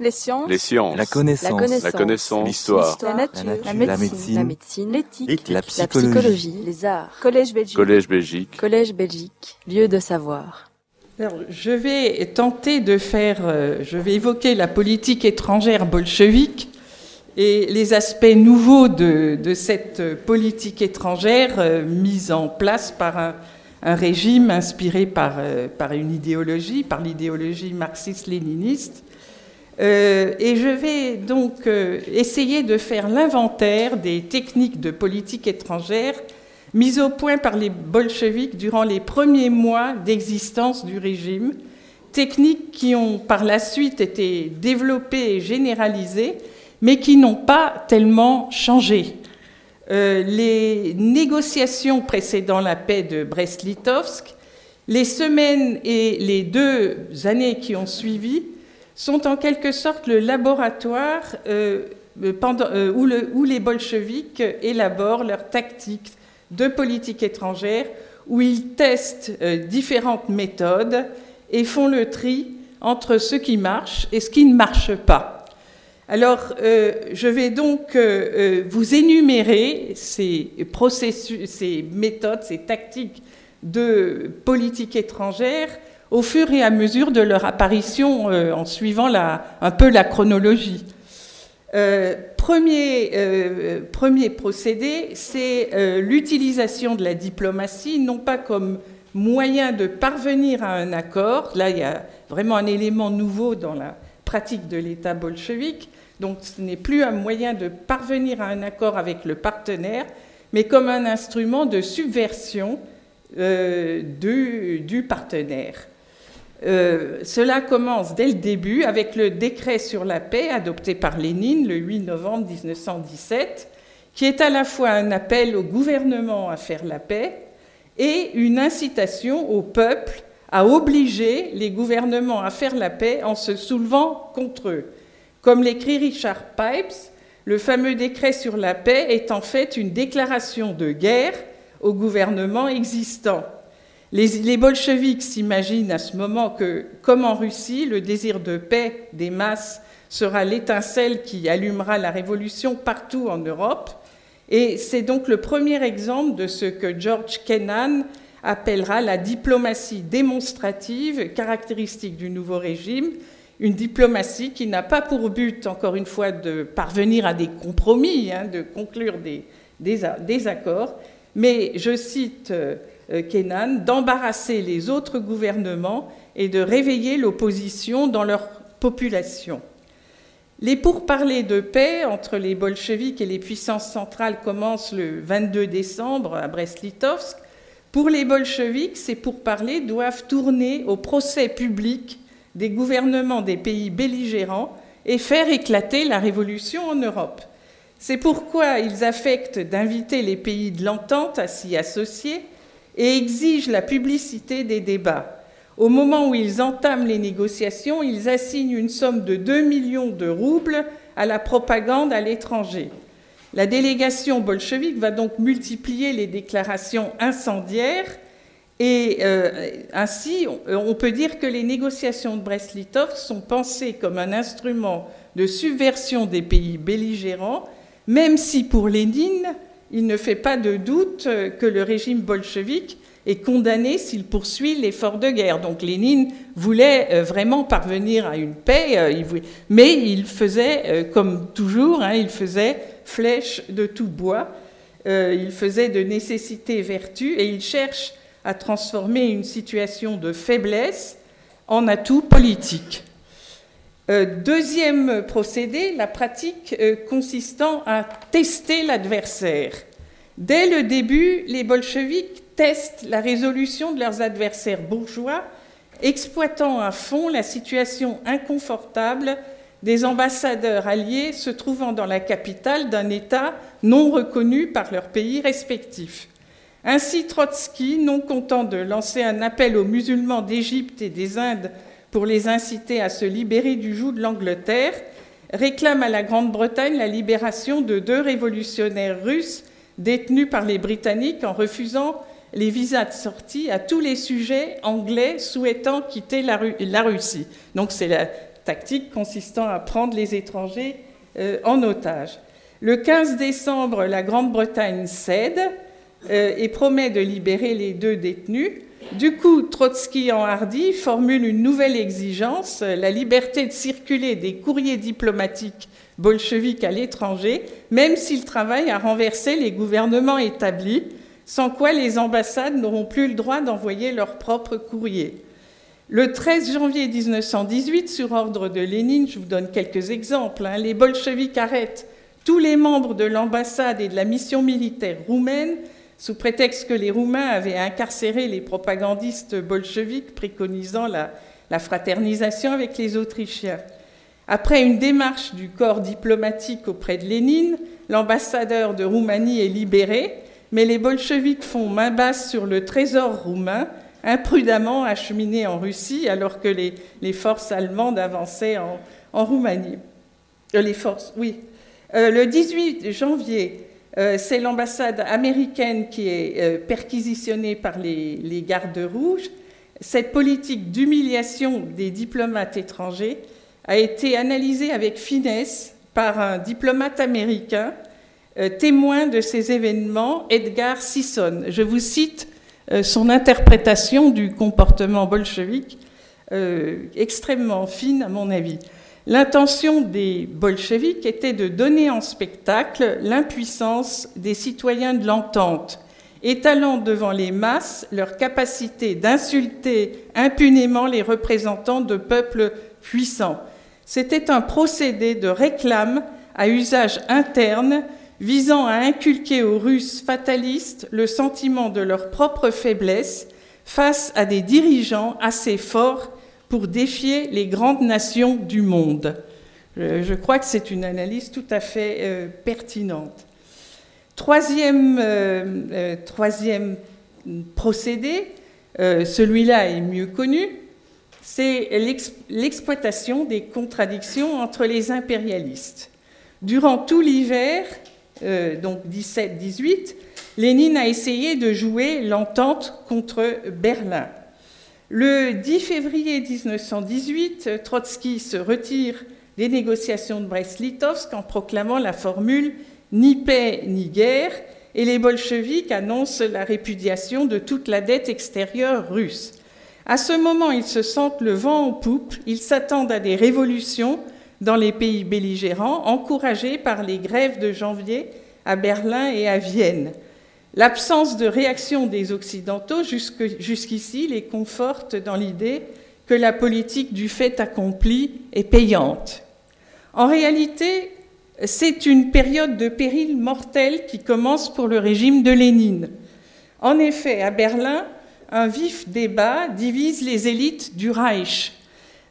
Les sciences. Les sciences. La connaissance. La connaissance. L'histoire. La nature. La nature. La La médecine. médecine. La médecine. L'éthique. La La psychologie. psychologie. Les arts. Collège Belgique. Collège Belgique. Collège Belgique. Lieu de savoir. Alors, je vais tenter de faire, euh, je vais évoquer la politique étrangère bolchevique et les aspects nouveaux de, de cette politique étrangère euh, mise en place par un, un régime inspiré par, euh, par une idéologie, par l'idéologie marxiste-léniniste. Euh, et je vais donc euh, essayer de faire l'inventaire des techniques de politique étrangère mises au point par les bolcheviks durant les premiers mois d'existence du régime, techniques qui ont par la suite été développées et généralisées, mais qui n'ont pas tellement changé. Euh, les négociations précédant la paix de Brest-Litovsk, les semaines et les deux années qui ont suivi sont en quelque sorte le laboratoire euh, pendant, euh, où, le- où les bolcheviks élaborent leurs tactiques de politique étrangère, où ils testent euh, différentes méthodes et font le tri entre ce qui marche et ce qui ne marche pas. Alors, euh, je vais donc euh, euh, vous énumérer ces processus, ces méthodes, ces tactiques de politique étrangère au fur et à mesure de leur apparition euh, en suivant la, un peu la chronologie. Euh, premier, euh, premier procédé, c'est l'utilisation de la diplomatie, non pas comme moyen de parvenir à un accord. Là, il y a vraiment un élément nouveau dans la pratique de l'État bolchevique. Donc, ce n'est plus un moyen de parvenir à un accord avec le partenaire, mais comme un instrument de subversion du partenaire. Euh, cela commence dès le début avec le décret sur la paix adopté par Lénine le 8 novembre 1917, qui est à la fois un appel au gouvernement à faire la paix et une incitation au peuple à obliger les gouvernements à faire la paix en se soulevant contre eux. Comme l'écrit Richard Pipes, le fameux décret sur la paix est en fait une déclaration de guerre au gouvernement existant. Les, bolcheviks s'imaginent à ce moment que, comme en Russie, le désir de paix des masses sera l'étincelle qui allumera la révolution partout en Europe. Et c'est donc le premier exemple de ce que George Kennan appellera la diplomatie démonstrative caractéristique du nouveau régime, une diplomatie qui n'a pas pour but, encore une fois, de parvenir à des compromis, hein, de conclure des, accords, mais, je cite euh, Kennan, d'embarrasser les autres gouvernements et de réveiller l'opposition dans leur population. Les pourparlers de paix entre les bolcheviks et les puissances centrales commencent le 22 décembre à Brest-Litovsk. Pour les bolcheviks, ces pourparlers doivent tourner au procès public des gouvernements des pays belligérants et faire éclater la révolution en Europe. C'est pourquoi ils affectent d'inviter les pays de l'entente à s'y associer et exigent la publicité des débats. Au moment où ils entament les négociations, ils assignent une somme de 2 millions de roubles à la propagande à l'étranger. La délégation bolchevique va donc multiplier les déclarations incendiaires et euh, ainsi on peut dire que les négociations de Brest-Litovsk sont pensées comme un instrument de subversion des pays belligérants, même si pour Lénine, il ne fait pas de doute que le régime bolchevique est condamné s'il poursuit l'effort de guerre. Donc Lénine voulait euh, vraiment parvenir à une paix, euh, mais il faisait, euh, comme toujours, hein, il faisait flèche de tout bois, il faisait de nécessité vertu, et il cherche à transformer une situation de faiblesse en atout politique. Deuxième procédé, la pratique consistant à tester l'adversaire. Dès le début, les bolcheviks testent la résolution de leurs adversaires bourgeois, exploitant à fond la situation inconfortable des ambassadeurs alliés se trouvant dans la capitale d'un État non reconnu par leurs pays respectifs. Ainsi, Trotsky, non content de lancer un appel aux musulmans d'Égypte et des Indes pour les inciter à se libérer du joug de l'Angleterre, réclame à la Grande-Bretagne la libération de deux révolutionnaires russes détenus par les Britanniques en refusant les visas de sortie à tous les sujets anglais souhaitant quitter la, Ru la Russie. Donc c'est tactique consistant à prendre les étrangers en otage. Le 15 décembre, la Grande-Bretagne cède et promet de libérer les deux détenus. Du coup, Trotsky en hardi formule une nouvelle exigence, la liberté de circuler des courriers diplomatiques bolcheviques à l'étranger, même s'ils travaillent à renverser les gouvernements établis, sans quoi les ambassades n'auront plus le droit d'envoyer leurs propres courriers. Le 13 janvier 1918, sur ordre de Lénine, je vous donne quelques exemples, hein, les bolcheviks arrêtent tous les membres de l'ambassade et de la mission militaire roumaine sous prétexte que les Roumains avaient incarcéré les propagandistes bolcheviques préconisant la, fraternisation avec les Autrichiens. Après une démarche du corps diplomatique auprès de Lénine, l'ambassadeur de Roumanie est libéré, mais les bolcheviks font main basse sur le trésor roumain, imprudemment acheminé en Russie, alors que les, forces allemandes avançaient en, Roumanie. Euh, les forces, oui. Euh, le 18 janvier euh, c'est l'ambassade américaine qui est euh, perquisitionnée par les, gardes rouges. Cette politique d'humiliation des diplomates étrangers a été analysée avec finesse par un diplomate américain, euh, témoin de ces événements, Edgar Sisson. Je vous cite son interprétation du comportement bolchevique, extrêmement fine à mon avis. L'intention des bolcheviks était de donner en spectacle l'impuissance des citoyens de l'entente, étalant devant les masses leur capacité d'insulter impunément les représentants de peuples puissants. C'était un procédé de réclame à usage interne visant à inculquer aux Russes fatalistes le sentiment de leur propre faiblesse face à des dirigeants assez forts pour défier les grandes nations du monde. Je crois que c'est une analyse tout à fait euh, pertinente. Troisième, euh, euh, troisième procédé, celui-là est mieux connu, c'est l'exploitation des contradictions entre les impérialistes. Durant tout l'hiver, donc 17-18, Lénine a essayé de jouer l'entente contre Berlin. Le 10 février 1918, Trotsky se retire des négociations de Brest-Litovsk en proclamant la formule ni paix ni guerre et les bolcheviks annoncent la répudiation de toute la dette extérieure russe. À ce moment, ils se sentent le vent en poupe, ils s'attendent à des révolutions dans les pays belligérants, encouragés par les grèves de janvier à Berlin et à Vienne. L'absence de réaction des Occidentaux jusqu'ici les conforte dans l'idée que la politique du fait accompli est payante. En réalité, c'est une période de péril mortel qui commence pour le régime de Lénine. En effet, à Berlin, un vif débat divise les élites du Reich.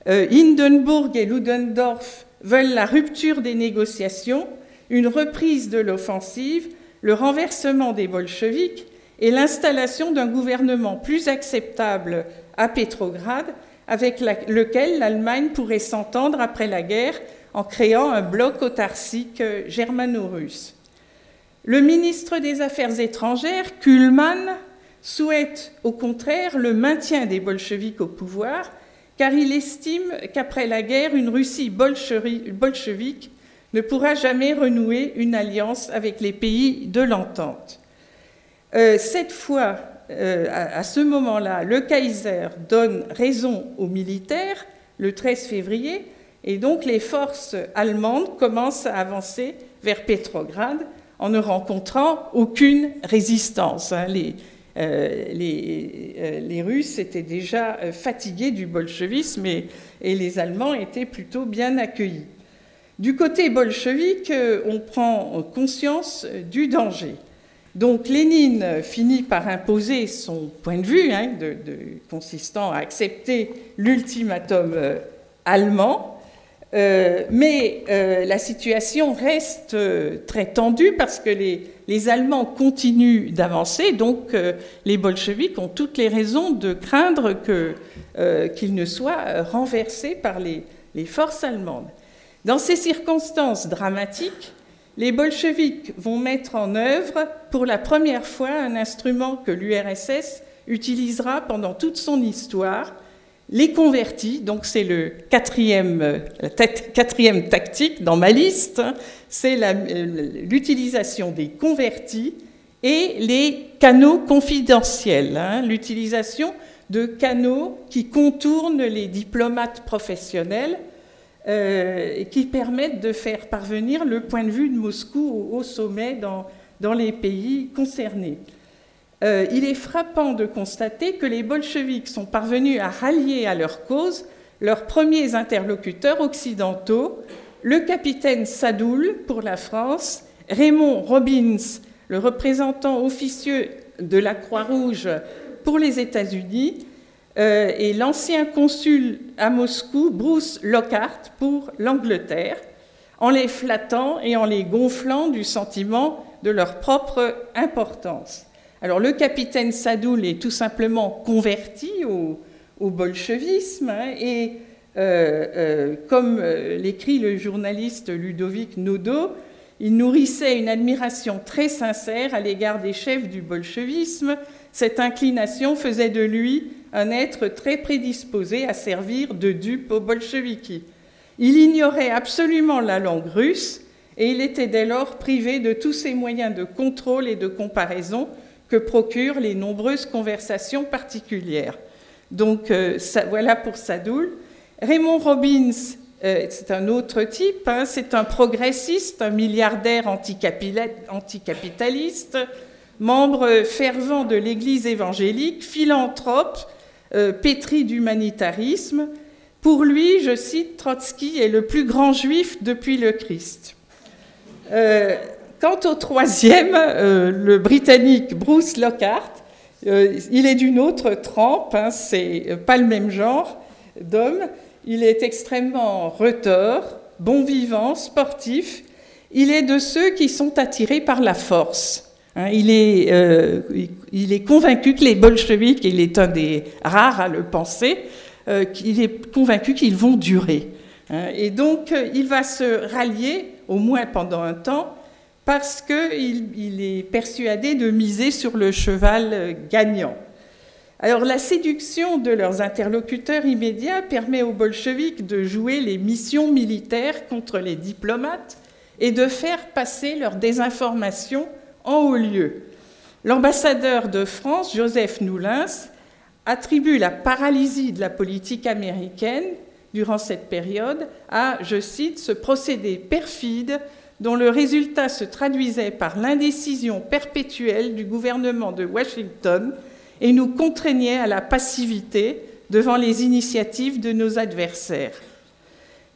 Euh, Hindenburg et Ludendorff veulent la rupture des négociations, une reprise de l'offensive, le renversement des bolcheviks et l'installation d'un gouvernement plus acceptable à Pétrograd, avec lequel l'Allemagne pourrait s'entendre après la guerre en créant un bloc autarcique germano-russe. Le ministre des Affaires étrangères, Kuhlmann, souhaite au contraire le maintien des bolcheviks au pouvoir, car il estime qu'après la guerre, une Russie bolchevique ne pourra jamais renouer une alliance avec les pays de l'entente. Euh, cette fois, euh, à, ce moment-là, le Kaiser donne raison aux militaires le 13 février, et donc les forces allemandes commencent à avancer vers Petrograd en ne rencontrant aucune résistance. Hein. Euh, les, Russes étaient déjà fatigués du bolchevisme et les Allemands étaient plutôt bien accueillis. Du côté bolchevique, euh, on prend conscience du danger. Donc Lénine finit par imposer son point de vue, hein, consistant à accepter l'ultimatum euh, allemand, euh, mais la situation reste très tendue parce que les, Allemands continuent d'avancer, donc les bolcheviks ont toutes les raisons de craindre qu'ils ne soient renversés par les forces allemandes. Dans ces circonstances dramatiques, les bolcheviks vont mettre en œuvre pour la première fois un instrument que l'URSS utilisera pendant toute son histoire, Les convertis, donc c'est quatrième, la quatrième tactique dans ma liste, c'est l'utilisation des convertis et les canaux confidentiels, hein, l'utilisation de canaux qui contournent les diplomates professionnels euh, qui permettent de faire parvenir le point de vue de Moscou au, sommet dans, dans, les pays concernés. Euh, il est frappant de constater que les bolcheviks sont parvenus à rallier à leur cause leurs premiers interlocuteurs occidentaux, le capitaine Sadoul pour la France, Raymond Robbins le représentant officieux de la Croix-Rouge pour les États-Unis euh, et l'ancien consul à Moscou, Bruce Lockhart, pour l'Angleterre, en les flattant et en les gonflant du sentiment de leur propre importance. Alors le capitaine Sadoul est tout simplement converti au, bolchevisme hein, et euh, euh, comme l'écrit le journaliste Ludovic Nodo, il nourrissait une admiration très sincère à l'égard des chefs du bolchevisme. Cette inclination faisait de lui un être très prédisposé à servir de dupe aux bolcheviks. Il ignorait absolument la langue russe et il était dès lors privé de tous ces moyens de contrôle et de comparaison que procurent les nombreuses conversations particulières. Donc euh, voilà pour Sadoul. Raymond Robbins euh, c'est un autre type, hein. c'est un progressiste, un milliardaire anticapitaliste, membre fervent de l'Église évangélique, philanthrope, euh, pétri d'humanitarisme. Pour lui, je cite, Trotsky est le plus grand juif depuis le Christ. Euh, quant au troisième, le Britannique Bruce Lockhart, il est d'une autre trempe, hein, c'est pas le même genre d'homme. Il est extrêmement retors, bon vivant, sportif. Il est de ceux qui sont attirés par la force. Hein. il, est, euh, il, est, convaincu que les bolcheviks, il est un des rares à le penser, euh, il est convaincu qu'ils vont durer. Hein. et donc, il va se rallier, au moins pendant un temps, parce qu'il il est persuadé de miser sur le cheval gagnant. Alors la séduction de leurs interlocuteurs immédiats permet aux bolcheviks de jouer les missions militaires contre les diplomates et de faire passer leur désinformation en haut lieu. L'ambassadeur de France, Joseph Noulins, attribue la paralysie de la politique américaine durant cette période à, je cite, ce procédé perfide dont le résultat se traduisait par l'indécision perpétuelle du gouvernement de Washington et nous contraignait à la passivité devant les initiatives de nos adversaires.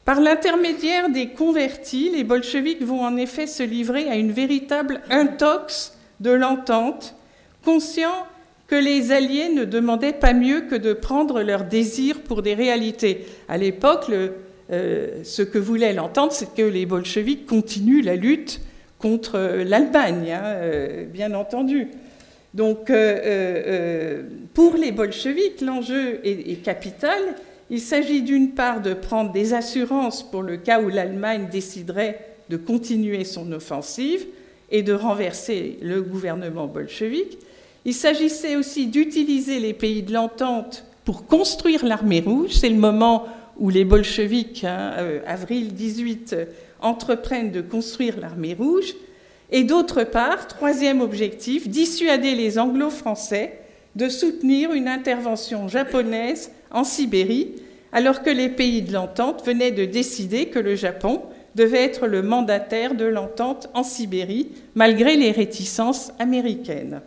Par l'intermédiaire des convertis, les bolcheviks vont en effet se livrer à une véritable intox de l'entente, conscients que les Alliés ne demandaient pas mieux que de prendre leurs désirs pour des réalités. À l'époque, euh, ce que voulait l'entente, c'est que les bolcheviks continuent la lutte contre l'Allemagne, hein, euh, bien entendu. Donc, euh, euh, euh, pour les bolcheviks, l'enjeu est, capital. Il s'agit d'une part de prendre des assurances pour le cas où l'Allemagne déciderait de continuer son offensive et de renverser le gouvernement bolchevique. Il s'agissait aussi d'utiliser les pays de l'entente pour construire l'armée rouge. C'est le moment où les bolcheviks, hein, avril 18, entreprennent de construire l'armée rouge. Et d'autre part, troisième objectif, dissuader les anglo-français de soutenir une intervention japonaise en Sibérie, alors que les pays de l'entente venaient de décider que le Japon devait être le mandataire de l'entente en Sibérie, malgré les réticences américaines.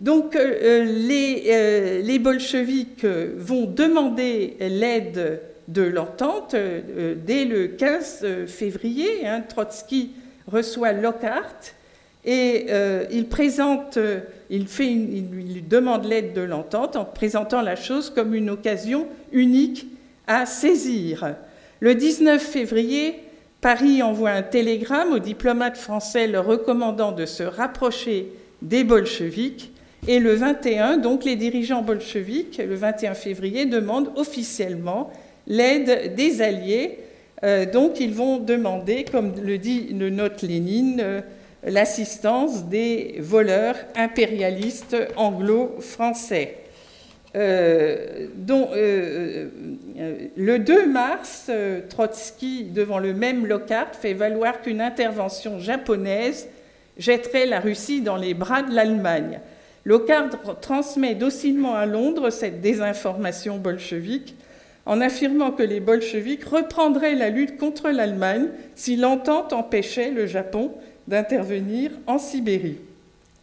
Donc euh, les, euh, les, bolcheviks vont demander l'aide de l'entente euh, dès le 15 février. Hein, Trotsky reçoit Lockhart et euh, il présente, euh, il, demande l'aide de l'entente en présentant la chose comme une occasion unique à saisir. Le 19 février, Paris envoie un télégramme aux diplomates français leur recommandant de se rapprocher des bolcheviks. Et le 21, donc les dirigeants bolcheviques, le 21 février, demandent officiellement l'aide des Alliés euh, donc ils vont demander, comme le dit le note Lénine, l'assistance des voleurs impérialistes anglo-français. dont, le 2 mars, Trotsky, devant le même Lockhart, fait valoir qu'une intervention japonaise jetterait la Russie dans les bras de l'Allemagne. Lockhart transmet docilement à Londres cette désinformation bolchevique en affirmant que les bolcheviks reprendraient la lutte contre l'Allemagne si l'entente empêchait le Japon d'intervenir en Sibérie.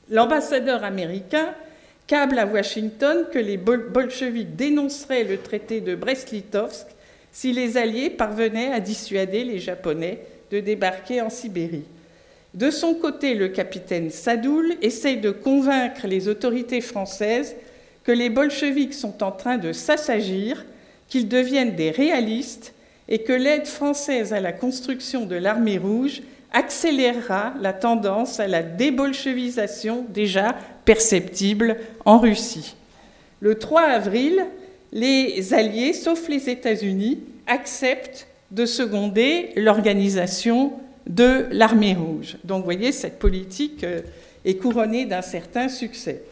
L'ambassadeur américain câble à Washington que les bolcheviks dénonceraient le traité de Brest-Litovsk si les Alliés parvenaient à dissuader les Japonais de débarquer en Sibérie. De son côté, le capitaine Sadoul essaye de convaincre les autorités françaises que les bolcheviks sont en train de s'assagir, qu'ils deviennent des réalistes et que l'aide française à la construction de l'armée rouge accélérera la tendance à la débolchevisation déjà perceptible en Russie. Le 3 avril, les Alliés, sauf les États-Unis, acceptent de seconder l'organisation de l'armée rouge. Donc vous voyez, cette politique euh, est couronnée d'un certain succès.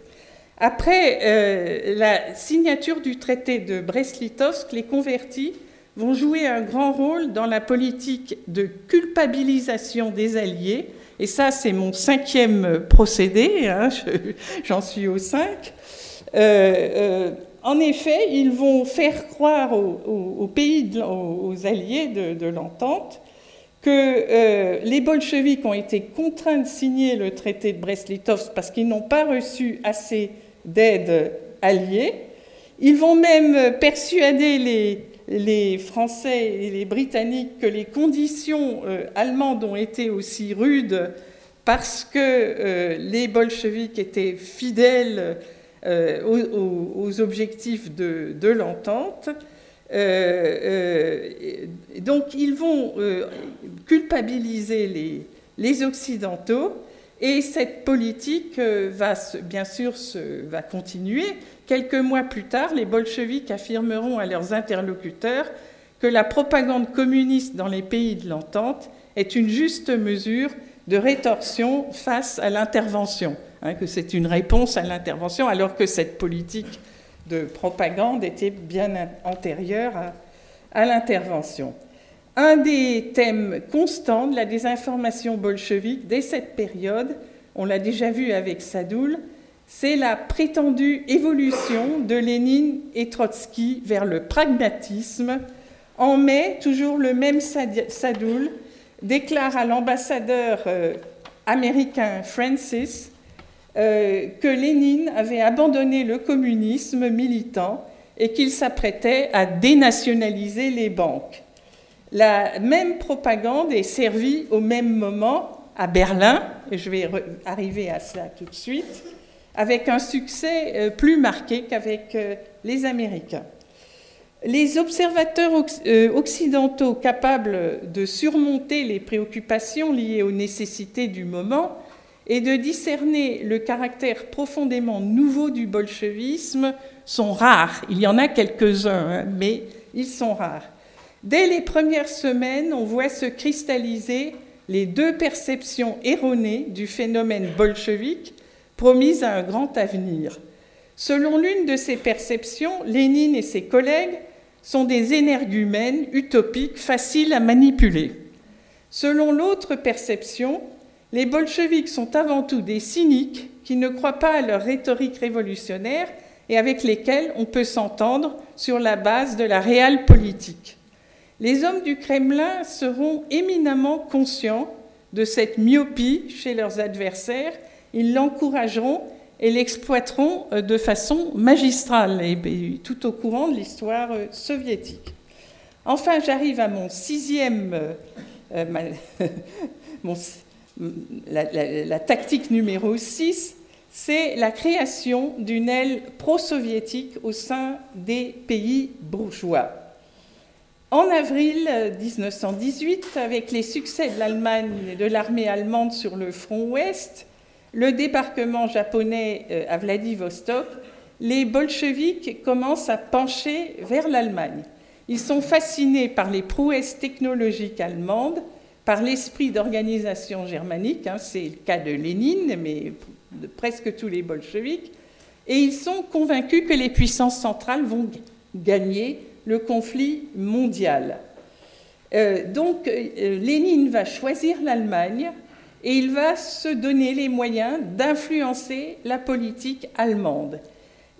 Après euh, la signature du traité de Brest-Litovsk, les convertis vont jouer un grand rôle dans la politique de culpabilisation des Alliés. Et ça, c'est mon cinquième procédé, hein, j'en suis au cinq. Euh, en effet, ils vont faire croire aux, pays, aux, Alliés de l'entente, que euh, les bolcheviks ont été contraints de signer le traité de Brest-Litovsk parce qu'ils n'ont pas reçu assez d'aide alliée. Ils vont même persuader les, Français et les Britanniques que les conditions euh, allemandes ont été aussi rudes parce que euh, les bolcheviks étaient fidèles aux, objectifs de l'entente. Euh, euh, donc ils vont euh, culpabiliser les, Occidentaux et cette politique va bien sûr va continuer. Quelques mois plus tard, les bolcheviks affirmeront à leurs interlocuteurs que la propagande communiste dans les pays de l'entente est une juste mesure de rétorsion face à l'intervention, hein, que c'est une réponse à l'intervention, alors que cette politique de propagande était bien antérieure à, l'intervention. Un des thèmes constants de la désinformation bolchevique dès cette période, on l'a déjà vu avec Sadoul, c'est la prétendue évolution de Lénine et Trotsky vers le pragmatisme. En mai, toujours le même Sadoul déclare à l'ambassadeur euh, américain Francis euh, que Lénine avait abandonné le communisme militant et qu'il s'apprêtait à dénationaliser les banques. La même propagande est servie au même moment à Berlin, et je vais arriver à cela tout de suite, avec un succès euh, plus marqué qu'avec euh, les Américains. Les observateurs occidentaux capables de surmonter les préoccupations liées aux nécessités du moment et de discerner le caractère profondément nouveau du bolchevisme sont rares. Il y en a quelques-uns, hein, mais ils sont rares. Dès les premières semaines, on voit se cristalliser les deux perceptions erronées du phénomène bolchevique promises à un grand avenir. Selon l'une de ces perceptions, Lénine et ses collègues sont des énergumènes utopiques faciles à manipuler. Selon l'autre perception, les bolcheviks sont avant tout des cyniques qui ne croient pas à leur rhétorique révolutionnaire et avec lesquels on peut s'entendre sur la base de la réelle politique. Les hommes du Kremlin seront éminemment conscients de cette myopie chez leurs adversaires, ils l'encourageront et l'exploiteront euh, de façon magistrale, et tout au courant de l'histoire euh, soviétique. Enfin, j'arrive à mon sixième, euh, mon, la, tactique numéro 6, c'est la création d'une aile pro-soviétique au sein des pays bourgeois. En avril 1918, avec les succès de l'Allemagne et de l'armée allemande sur le front ouest, le débarquement japonais euh, à Vladivostok, les bolcheviks commencent à pencher vers l'Allemagne. Ils sont fascinés par les prouesses technologiques allemandes, par l'esprit d'organisation germanique, hein, c'est le cas de Lénine, mais de presque tous les bolcheviks, et ils sont convaincus que les puissances centrales vont gagner le conflit mondial. Euh, donc euh, Lénine va choisir l'Allemagne et il va se donner les moyens d'influencer la politique allemande.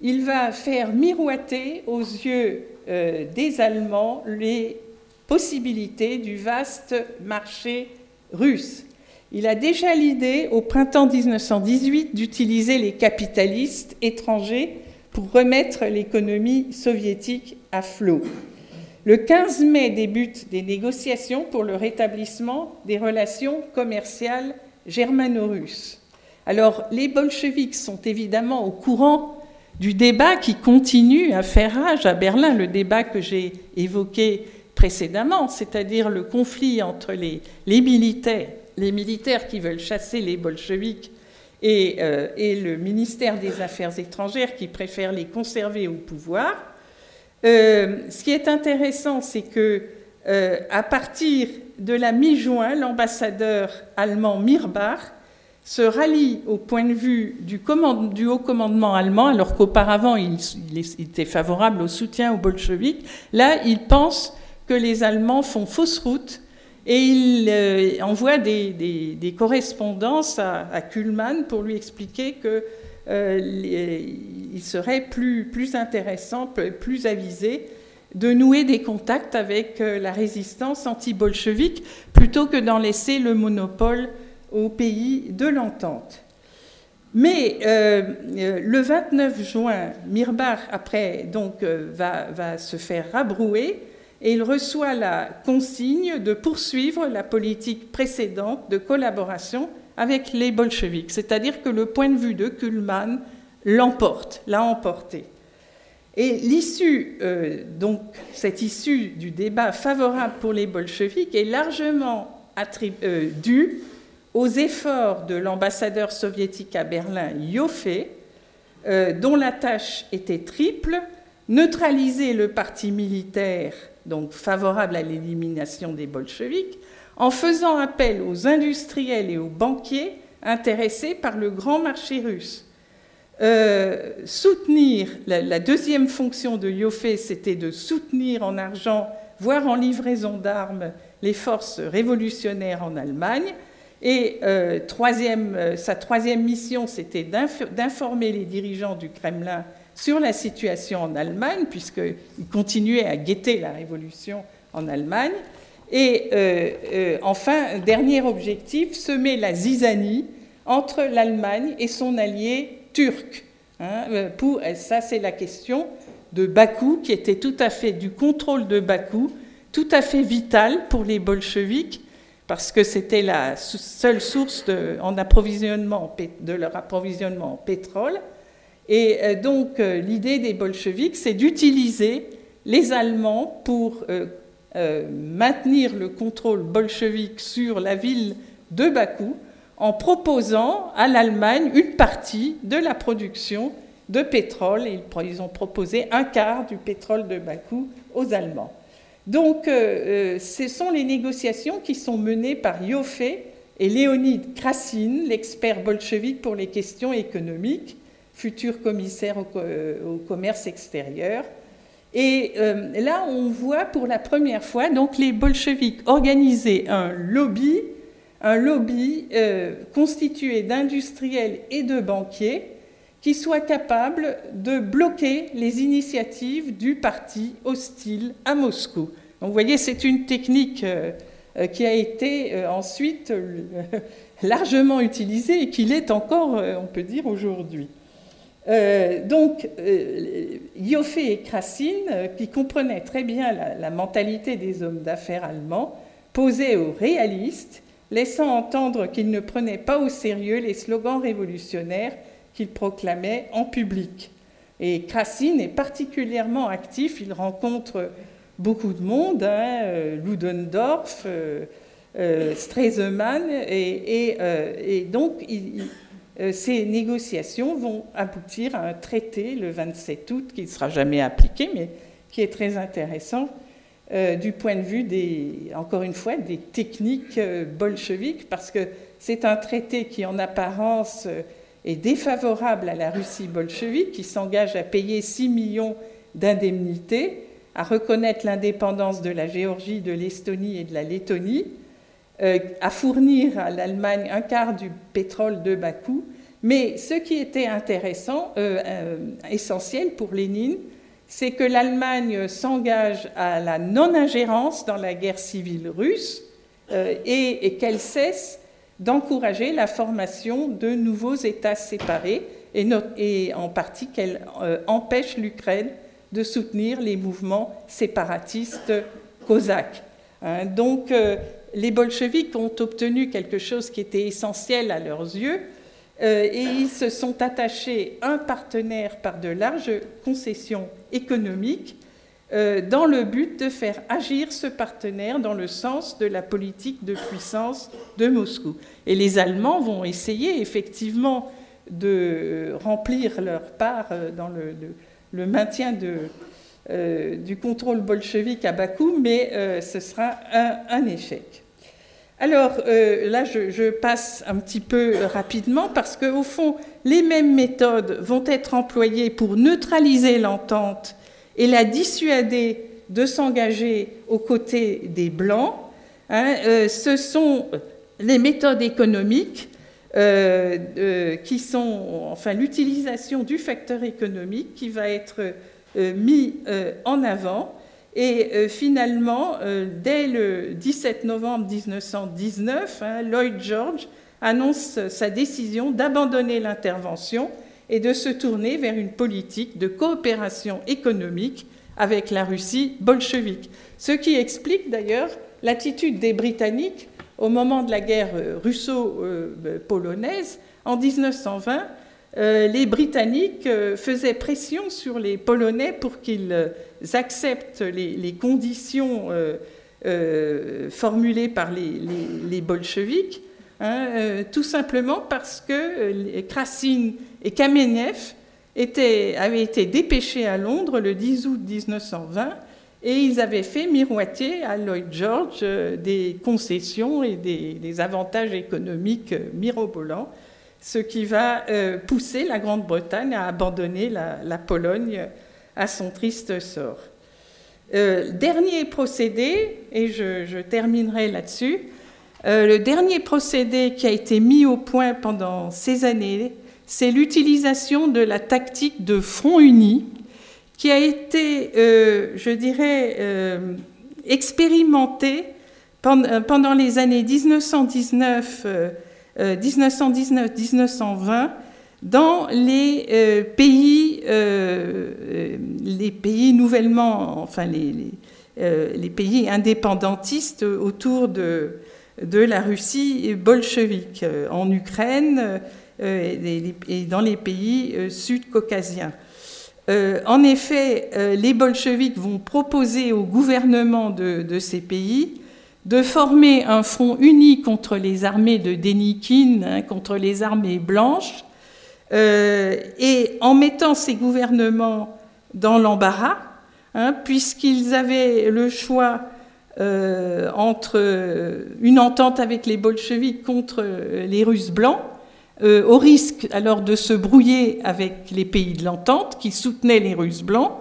Il va faire miroiter aux yeux euh, des Allemands les possibilités du vaste marché russe. Il a déjà l'idée, au printemps 1918, d'utiliser les capitalistes étrangers pour remettre l'économie soviétique à flot. Le 15 mai débutent des négociations pour le rétablissement des relations commerciales germano-russes. Alors, les bolcheviks sont évidemment au courant du débat qui continue à faire rage à Berlin, le débat que j'ai évoqué précédemment, c'est-à-dire le conflit entre les, militaires, les militaires qui veulent chasser les bolcheviks euh, et, le ministère des Affaires étrangères qui préfère les conserver au pouvoir. Euh, ce qui est intéressant, c'est que euh, à partir de la mi-juin, l'ambassadeur allemand Mirbach se rallie au point de vue du, haut commandement allemand, alors qu'auparavant il, était favorable au soutien aux bolcheviks. Là, il pense que les Allemands font fausse route et il euh, envoie des, correspondances à, à, Kuhlmann pour lui expliquer que euh, il serait plus, intéressant, plus avisé de nouer des contacts avec euh, la résistance anti-bolchevique plutôt que d'en laisser le monopole aux pays de l'entente. Mais euh, le 29 juin, Mirbach, après, donc, va, se faire rabrouer et il reçoit la consigne de poursuivre la politique précédente de collaboration avec les bolcheviks. C'est-à-dire que le point de vue de Kuhlmann l'emporte, l'a emporté. Et l'issue, euh, donc cette issue du débat favorable pour les bolcheviks est largement euh, due aux efforts de l'ambassadeur soviétique à Berlin, Yoffé, euh, dont la tâche était triple neutraliser le parti militaire, donc favorable à l'élimination des bolcheviks, en faisant appel aux industriels et aux banquiers intéressés par le grand marché russe. Euh, soutenir, la, deuxième fonction de Yoffé, c'était de soutenir en argent, voire en livraison d'armes, les forces révolutionnaires en Allemagne. Et euh, euh, sa troisième mission, c'était d'informer les dirigeants du Kremlin sur la situation en Allemagne, puisqu'il continuait à guetter la révolution en Allemagne. Et euh, euh, enfin, dernier objectif, semer la zizanie entre l'Allemagne et son allié turc. Hein, euh, ça, c'est la question de Bakou, qui était tout à fait du contrôle de Bakou, tout à fait vital pour les bolcheviks, parce que c'était la seule source de, en approvisionnement, de leur approvisionnement en pétrole. Et donc, l'idée des bolcheviks, c'est d'utiliser les Allemands pour euh, maintenir le contrôle bolchevique sur la ville de Bakou en proposant à l'Allemagne une partie de la production de pétrole. Ils ont proposé un quart du pétrole de Bakou aux Allemands. Donc, euh, euh, ce sont les négociations qui sont menées par Yoffé et Léonide Krasine, l'expert bolchevique pour les questions économiques, futur commissaire au commerce extérieur, et euh, là, on voit pour la première fois donc les bolcheviks organiser un lobby, un lobby euh, constitué d'industriels et de banquiers qui soit capable de bloquer les initiatives du parti hostile à Moscou. Donc vous voyez, c'est une technique euh, qui a été ensuite largement utilisée et qui l'est encore, on peut dire, aujourd'hui. Euh, donc, euh, et Krasine, euh, qui comprenaient très bien la, mentalité des hommes d'affaires allemands, posaient aux réalistes, laissant entendre qu'ils ne prenaient pas au sérieux les slogans révolutionnaires qu'ils proclamaient en public. Et Krasine est particulièrement actif, il rencontre beaucoup de monde, hein, Ludendorff, Stresemann, et, donc il euh, ces négociations vont aboutir à un traité le 27 août qui ne sera jamais appliqué, mais qui est très intéressant euh, du point de vue des, encore une fois, des techniques euh, bolcheviques, parce que c'est un traité qui, en apparence, est défavorable à la Russie bolchevique, qui s'engage à payer 6 millions d'indemnités, à reconnaître l'indépendance de la Géorgie, de l'Estonie et de la Lettonie, euh, à fournir à l'Allemagne un quart du pétrole de Bakou. Mais ce qui était intéressant, euh, euh, essentiel pour Lénine, c'est que l'Allemagne s'engage à la non-ingérence dans la guerre civile russe et qu'elle cesse d'encourager la formation de nouveaux États séparés et, en partie qu'elle empêche l'Ukraine de soutenir les mouvements séparatistes cosaques. Hein. donc les bolcheviks ont obtenu quelque chose qui était essentiel à leurs yeux euh, et ils se sont attachés un partenaire par de larges concessions économiques euh, dans le but de faire agir ce partenaire dans le sens de la politique de puissance de Moscou. Et les Allemands vont essayer effectivement de remplir leur part euh, dans le, maintien euh, du contrôle bolchevique à Bakou, mais ce sera un, échec. Alors là, je, passe un petit peu rapidement parce qu'au fond, les mêmes méthodes vont être employées pour neutraliser l'entente et la dissuader de s'engager aux côtés des Blancs. Hein, euh, ce sont les méthodes économiques euh, qui sont, enfin, l'utilisation du facteur économique qui va être euh, mis en avant. Et finalement, dès le 17 novembre 1919, hein, Lloyd George annonce sa décision d'abandonner l'intervention et de se tourner vers une politique de coopération économique avec la Russie bolchevique. Ce qui explique d'ailleurs l'attitude des Britanniques au moment de la guerre euh, russo-polonaise en 1920. Euh, les Britanniques euh, faisaient pression sur les Polonais pour qu'ils acceptent les, conditions formulées par les, bolcheviks, hein, tout simplement parce que Krasine et Kamenev avaient été dépêchés à Londres le 10 août 1920 et ils avaient fait miroiter à Lloyd George euh, des concessions et des, avantages économiques euh, mirobolants, ce qui va euh, pousser la Grande-Bretagne à abandonner la, Pologne à son triste sort. dernier procédé, et je, terminerai là-dessus, le dernier procédé qui a été mis au point pendant ces années c'est l'utilisation de la tactique de front uni qui a été, euh, je dirais, euh, expérimentée pendant les années 1919, 1919-1920 euh, dans les pays, les pays nouvellement, enfin les, pays indépendantistes autour de, la Russie bolchevique, en Ukraine, euh, et, dans les pays euh, sud-caucasiens. Euh, en effet, les bolcheviks vont proposer au gouvernement de, ces pays de former un front uni contre les armées de Dénikine, hein, contre les armées blanches, et en mettant ces gouvernements dans l'embarras, hein, puisqu'ils avaient le choix entre une entente avec les bolcheviks contre les Russes blancs, euh, au risque alors de se brouiller avec les pays de l'entente qui soutenaient les Russes blancs,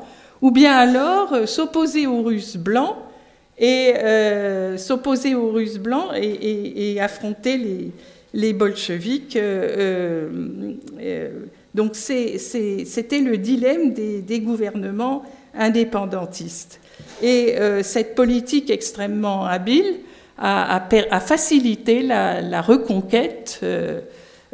ou bien alors euh, s'opposer aux Russes blancs et euh, s'opposer aux Russes blancs et, affronter les, les bolcheviks. donc c'était le dilemme des, gouvernements indépendantistes. Et cette politique extrêmement habile a, facilité la, reconquête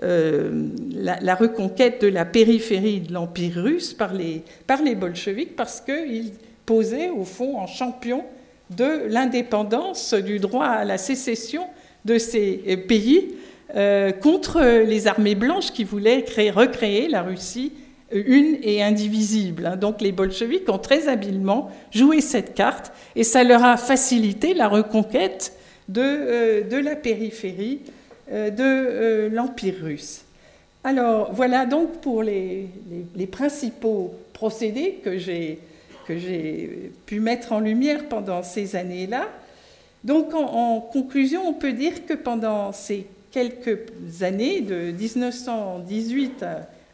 euh, la, reconquête de la périphérie de l'Empire russe par les, par les bolcheviks parce qu'ils posaient au fond en champion de l'indépendance, du droit à la sécession de ces pays euh, contre les armées blanches qui voulaient créer, recréer la Russie une et indivisible. Hein. Donc les bolcheviks ont très habilement joué cette carte et ça leur a facilité la reconquête de, euh, de la périphérie euh, de euh, l'Empire russe. Alors voilà donc pour les, principaux procédés que j'ai pu mettre en lumière pendant ces années-là. Donc en, conclusion, on peut dire que pendant ces quelques années, de 1918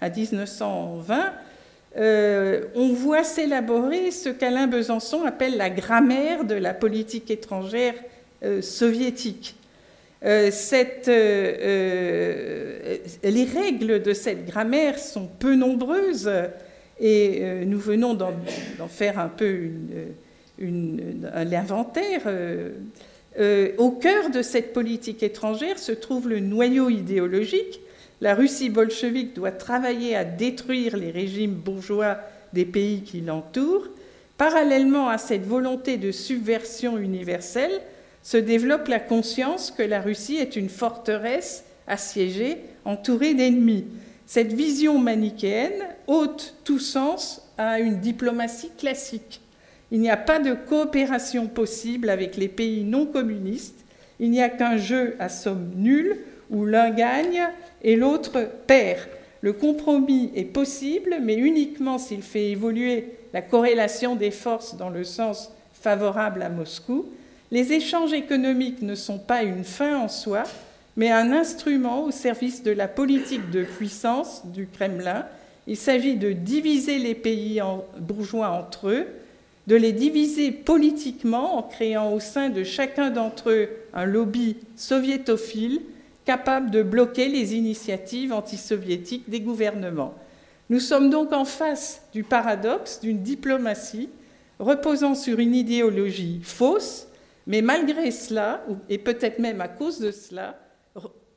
à 1920, euh, on voit s'élaborer ce qu'Alain Besançon appelle la grammaire de la politique étrangère euh, soviétique. Euh, les règles de cette grammaire sont peu nombreuses et nous venons d'en faire un peu l'inventaire. au cœur de cette politique étrangère se trouve le noyau idéologique la Russie bolchevique doit travailler à détruire les régimes bourgeois des pays qui l'entourent. Parallèlement à cette volonté de subversion universelle, se développe la conscience que la Russie est une forteresse assiégée, entourée d'ennemis. Cette vision manichéenne ôte tout sens à une diplomatie classique. Il n'y a pas de coopération possible avec les pays non communistes. Il n'y a qu'un jeu à somme nulle où l'un gagne et l'autre perd. Le compromis est possible, mais uniquement s'il fait évoluer la corrélation des forces dans le sens favorable à Moscou. Les échanges économiques ne sont pas une fin en soi, mais un instrument au service de la politique de puissance du Kremlin. Il s'agit de diviser les pays bourgeois entre eux, de les diviser politiquement en créant au sein de chacun d'entre eux un lobby soviétophile capable de bloquer les initiatives antisoviétiques des gouvernements. Nous sommes donc en face du paradoxe d'une diplomatie reposant sur une idéologie fausse, mais malgré cela, et peut-être même à cause de cela,